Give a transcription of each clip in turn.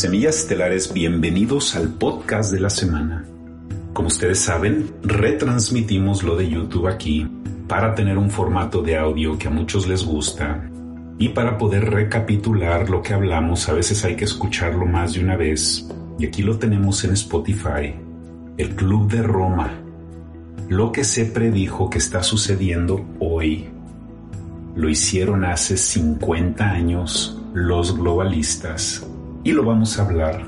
Semillas Estelares, bienvenidos al podcast de la semana. Como ustedes saben, retransmitimos lo de YouTube aquí para tener un formato de audio que a muchos les gusta y para poder recapitular lo que hablamos a veces hay que escucharlo más de una vez y aquí lo tenemos en Spotify, el Club de Roma, lo que se predijo que está sucediendo hoy. Lo hicieron hace 50 años los globalistas y lo vamos a hablar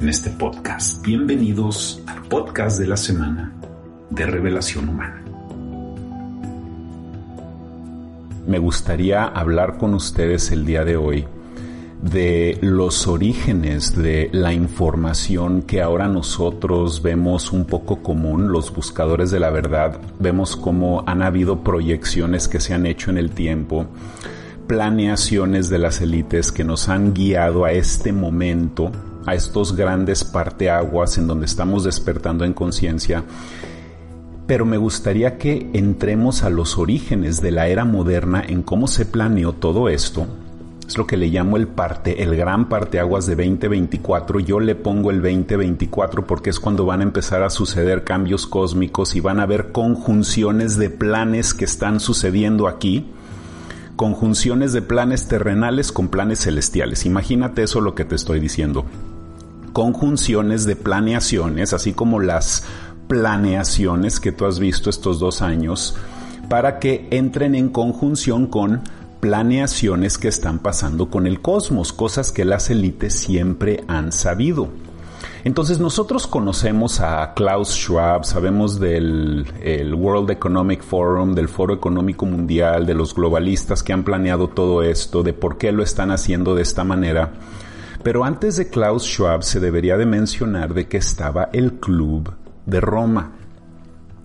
en este podcast. Bienvenidos al podcast de la semana de Revelación Humana. Me gustaría hablar con ustedes el día de hoy de los orígenes de la información que ahora nosotros vemos un poco común, los buscadores de la verdad, vemos cómo han habido proyecciones que se han hecho en el tiempo planeaciones de las élites que nos han guiado a este momento, a estos grandes parteaguas en donde estamos despertando en conciencia. Pero me gustaría que entremos a los orígenes de la era moderna en cómo se planeó todo esto. Es lo que le llamo el parte, el gran parteaguas de 2024. Yo le pongo el 2024 porque es cuando van a empezar a suceder cambios cósmicos y van a haber conjunciones de planes que están sucediendo aquí conjunciones de planes terrenales con planes celestiales. Imagínate eso lo que te estoy diciendo. Conjunciones de planeaciones, así como las planeaciones que tú has visto estos dos años, para que entren en conjunción con planeaciones que están pasando con el cosmos, cosas que las élites siempre han sabido. Entonces nosotros conocemos a Klaus Schwab, sabemos del World Economic Forum, del Foro Económico Mundial, de los globalistas que han planeado todo esto, de por qué lo están haciendo de esta manera. Pero antes de Klaus Schwab se debería de mencionar de que estaba el Club de Roma.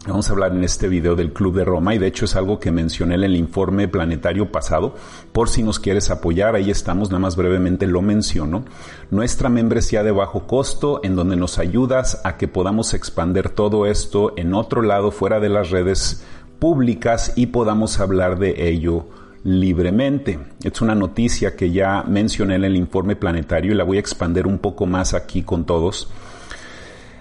Vamos a hablar en este video del Club de Roma y de hecho es algo que mencioné en el informe planetario pasado. Por si nos quieres apoyar, ahí estamos, nada más brevemente lo menciono. Nuestra membresía de bajo costo en donde nos ayudas a que podamos expander todo esto en otro lado fuera de las redes públicas y podamos hablar de ello libremente. Es una noticia que ya mencioné en el informe planetario y la voy a expander un poco más aquí con todos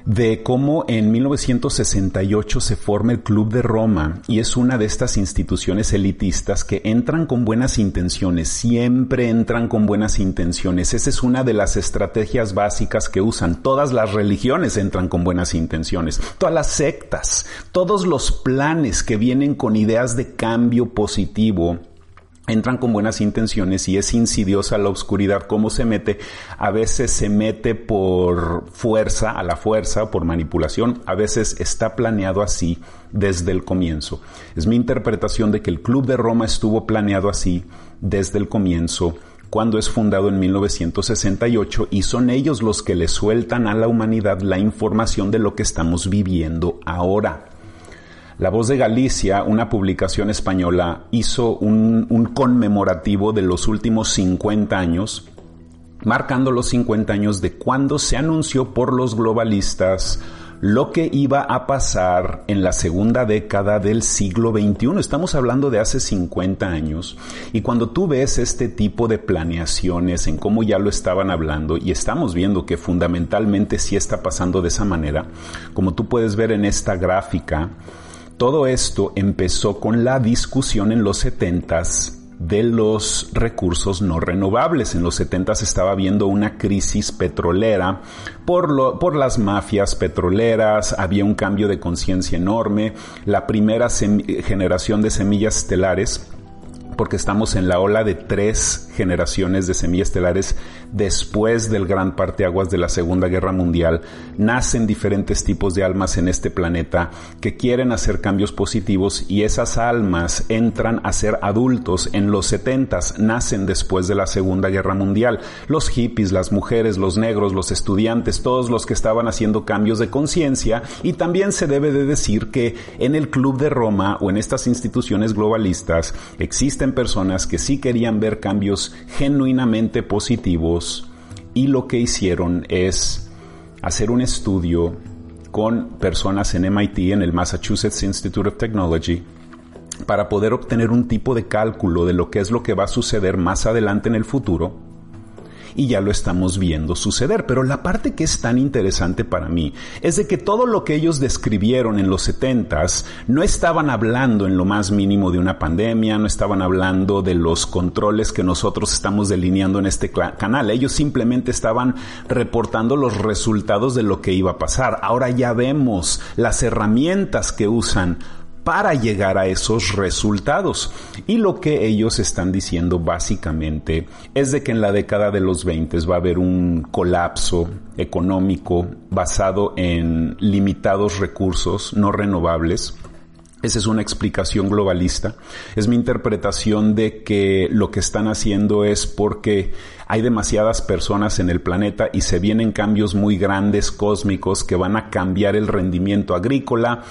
de cómo en 1968 se forma el Club de Roma y es una de estas instituciones elitistas que entran con buenas intenciones, siempre entran con buenas intenciones. Esa es una de las estrategias básicas que usan. Todas las religiones entran con buenas intenciones, todas las sectas, todos los planes que vienen con ideas de cambio positivo entran con buenas intenciones y es insidiosa la oscuridad, cómo se mete, a veces se mete por fuerza, a la fuerza, por manipulación, a veces está planeado así desde el comienzo. Es mi interpretación de que el Club de Roma estuvo planeado así desde el comienzo cuando es fundado en 1968 y son ellos los que le sueltan a la humanidad la información de lo que estamos viviendo ahora. La Voz de Galicia, una publicación española, hizo un, conmemorativo de los últimos 50 años, marcando los 50 años de cuando se anunció por los globalistas lo que iba a pasar en la segunda década del siglo XXI. Estamos hablando de hace 50 años. Y cuando tú ves este tipo de planeaciones en cómo ya lo estaban hablando, y estamos viendo que fundamentalmente sí está pasando de esa manera, como tú puedes ver en esta gráfica, todo esto empezó con la discusión en los setentas de los recursos no renovables. En los setentas estaba habiendo una crisis petrolera por, por las mafias petroleras, había un cambio de conciencia enorme, la primera generación de semillas estelares porque estamos en la ola de tres generaciones de semillas estelares después del gran parteaguas de la Segunda Guerra Mundial. Nacen diferentes tipos de almas en este planeta que quieren hacer cambios positivos y esas almas entran a ser adultos en los setentas, nacen después de la Segunda Guerra Mundial. Los hippies, las mujeres, los negros, los estudiantes, todos los que estaban haciendo cambios de conciencia y también se debe de decir que en el Club de Roma o en estas instituciones globalistas existe personas que sí querían ver cambios genuinamente positivos y lo que hicieron es hacer un estudio con personas en MIT, en el Massachusetts Institute of Technology, para poder obtener un tipo de cálculo de lo que es lo que va a suceder más adelante en el futuro y ya lo estamos viendo suceder. Pero la parte que es tan interesante para mí es de que todo lo que ellos describieron en los setentas no estaban hablando en lo más mínimo de una pandemia, no estaban hablando de los controles que nosotros estamos delineando en este canal. Ellos simplemente estaban reportando los resultados de lo que iba a pasar. Ahora ya vemos las herramientas que usan para llegar a esos resultados. Y lo que ellos están diciendo básicamente es de que en la década de los 20 va a haber un colapso económico basado en limitados recursos no renovables. Esa es una explicación globalista. Es mi interpretación de que lo que están haciendo es porque hay demasiadas personas en el planeta y se vienen cambios muy grandes cósmicos que van a cambiar el rendimiento agrícola,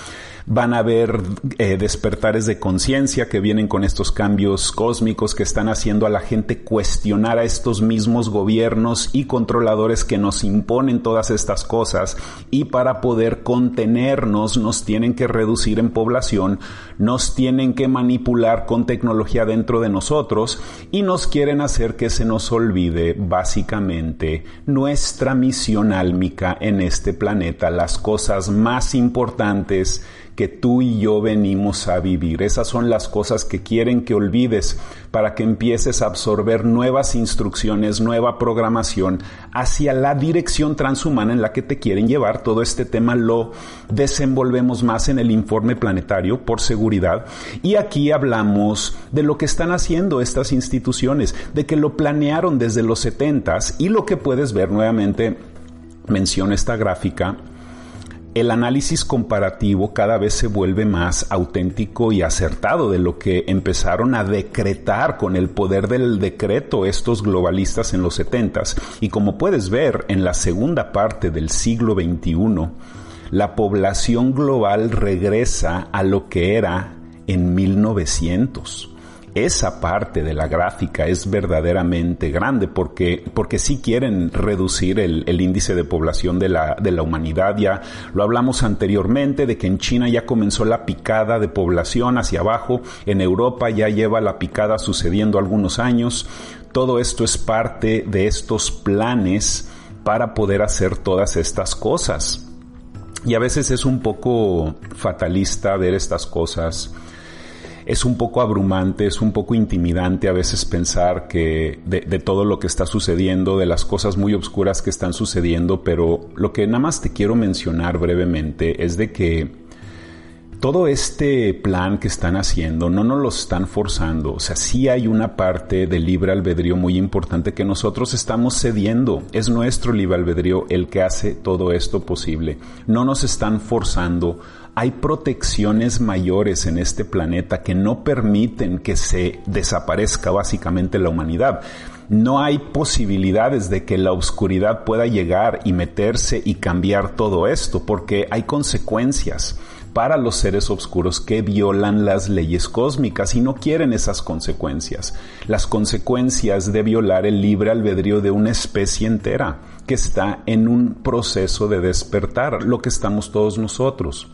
van a haber eh, despertares de conciencia que vienen con estos cambios cósmicos que están haciendo a la gente cuestionar a estos mismos gobiernos y controladores que nos imponen todas estas cosas. Y para poder contenernos nos tienen que reducir en población, nos tienen que manipular con tecnología dentro de nosotros y nos quieren hacer que se nos olvide básicamente nuestra misión álmica en este planeta, las cosas más importantes que tú y yo venimos a vivir. Esas son las cosas que quieren que olvides para que empieces a absorber nuevas instrucciones, nueva programación hacia la dirección transhumana en la que te quieren llevar. Todo este tema lo desenvolvemos más en el informe planetario por seguridad. Y aquí hablamos de lo que están haciendo estas instituciones, de que lo planearon desde los 70s y lo que puedes ver nuevamente, menciona esta gráfica, el análisis comparativo cada vez se vuelve más auténtico y acertado de lo que empezaron a decretar con el poder del decreto estos globalistas en los setentas. Y como puedes ver en la segunda parte del siglo XXI, la población global regresa a lo que era en 1900 esa parte de la gráfica es verdaderamente grande porque, porque sí quieren reducir el, el, índice de población de la, de la humanidad. Ya lo hablamos anteriormente de que en China ya comenzó la picada de población hacia abajo, en Europa ya lleva la picada sucediendo algunos años. Todo esto es parte de estos planes para poder hacer todas estas cosas. Y a veces es un poco fatalista ver estas cosas es un poco abrumante, es un poco intimidante a veces pensar que de, de, todo lo que está sucediendo, de las cosas muy oscuras que están sucediendo, pero lo que nada más te quiero mencionar brevemente es de que todo este plan que están haciendo no nos lo están forzando. O sea, sí hay una parte del libre albedrío muy importante que nosotros estamos cediendo. Es nuestro libre albedrío el que hace todo esto posible. No nos están forzando hay protecciones mayores en este planeta que no permiten que se desaparezca básicamente la humanidad. No hay posibilidades de que la oscuridad pueda llegar y meterse y cambiar todo esto, porque hay consecuencias para los seres oscuros que violan las leyes cósmicas y no quieren esas consecuencias. Las consecuencias de violar el libre albedrío de una especie entera que está en un proceso de despertar, lo que estamos todos nosotros.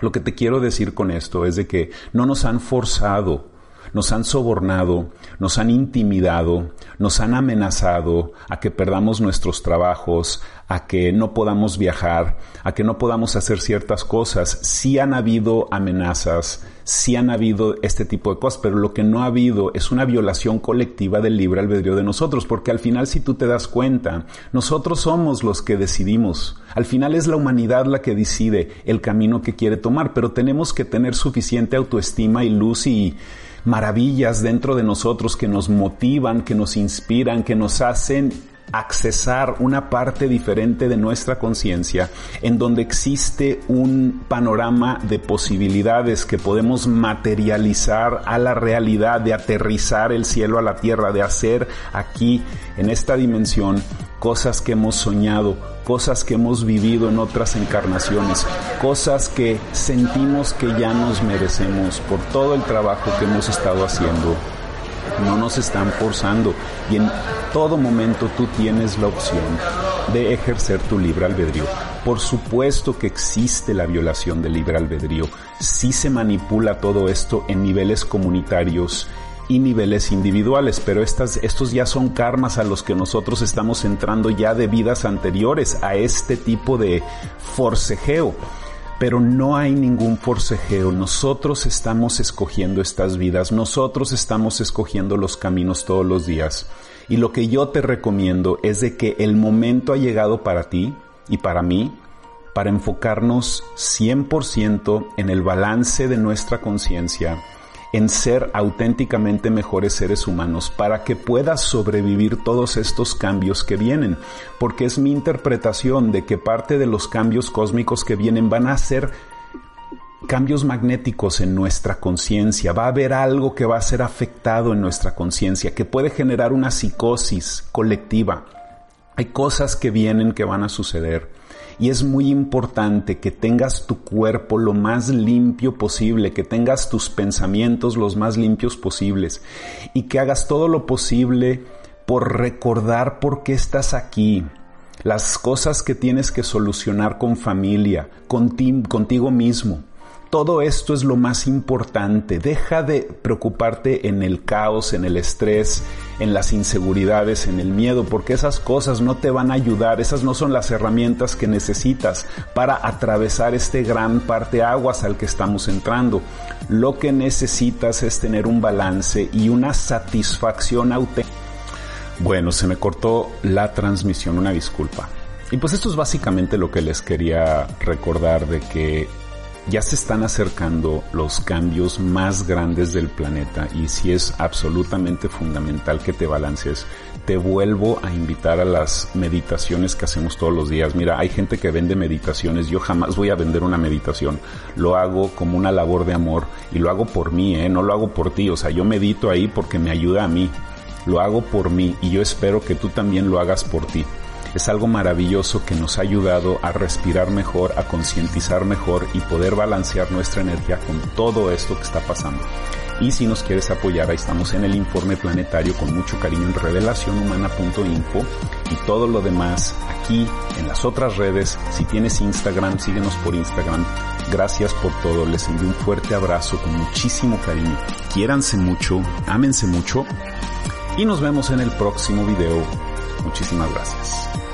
Lo que te quiero decir con esto es de que no nos han forzado, nos han sobornado, nos han intimidado, nos han amenazado a que perdamos nuestros trabajos, a que no podamos viajar, a que no podamos hacer ciertas cosas. Sí han habido amenazas, sí han habido este tipo de cosas, pero lo que no ha habido es una violación colectiva del libre albedrío de nosotros, porque al final si tú te das cuenta, nosotros somos los que decidimos. Al final es la humanidad la que decide el camino que quiere tomar, pero tenemos que tener suficiente autoestima y luz y maravillas dentro de nosotros que nos motivan, que nos inspiran, que nos hacen accesar una parte diferente de nuestra conciencia en donde existe un panorama de posibilidades que podemos materializar a la realidad, de aterrizar el cielo a la tierra, de hacer aquí en esta dimensión cosas que hemos soñado, cosas que hemos vivido en otras encarnaciones, cosas que sentimos que ya nos merecemos por todo el trabajo que hemos estado haciendo no nos están forzando y en todo momento tú tienes la opción de ejercer tu libre albedrío. Por supuesto que existe la violación del libre albedrío, sí se manipula todo esto en niveles comunitarios y niveles individuales, pero estas, estos ya son karmas a los que nosotros estamos entrando ya de vidas anteriores a este tipo de forcejeo. Pero no hay ningún forcejeo, nosotros estamos escogiendo estas vidas, nosotros estamos escogiendo los caminos todos los días. Y lo que yo te recomiendo es de que el momento ha llegado para ti y para mí para enfocarnos 100% en el balance de nuestra conciencia, en ser auténticamente mejores seres humanos para que puedas sobrevivir todos estos cambios que vienen. Porque es mi interpretación de que parte de los cambios cósmicos que vienen van a ser cambios magnéticos en nuestra conciencia. Va a haber algo que va a ser afectado en nuestra conciencia, que puede generar una psicosis colectiva. Hay cosas que vienen que van a suceder y es muy importante que tengas tu cuerpo lo más limpio posible, que tengas tus pensamientos los más limpios posibles y que hagas todo lo posible por recordar por qué estás aquí, las cosas que tienes que solucionar con familia, contigo mismo. Todo esto es lo más importante. Deja de preocuparte en el caos, en el estrés, en las inseguridades, en el miedo, porque esas cosas no te van a ayudar. Esas no son las herramientas que necesitas para atravesar este gran parte aguas al que estamos entrando. Lo que necesitas es tener un balance y una satisfacción auténtica. Bueno, se me cortó la transmisión, una disculpa. Y pues esto es básicamente lo que les quería recordar de que ya se están acercando los cambios más grandes del planeta y si es absolutamente fundamental que te balances. Te vuelvo a invitar a las meditaciones que hacemos todos los días. Mira, hay gente que vende meditaciones, yo jamás voy a vender una meditación. Lo hago como una labor de amor y lo hago por mí, ¿eh? no lo hago por ti. O sea, yo medito ahí porque me ayuda a mí. Lo hago por mí y yo espero que tú también lo hagas por ti es algo maravilloso que nos ha ayudado a respirar mejor, a concientizar mejor y poder balancear nuestra energía con todo esto que está pasando. Y si nos quieres apoyar, ahí estamos en el informe planetario con mucho cariño en revelacionhumana.info y todo lo demás aquí en las otras redes. Si tienes Instagram, síguenos por Instagram. Gracias por todo. Les envío un fuerte abrazo con muchísimo cariño. Quiéranse mucho, ámense mucho y nos vemos en el próximo video. Muchísimas gracias.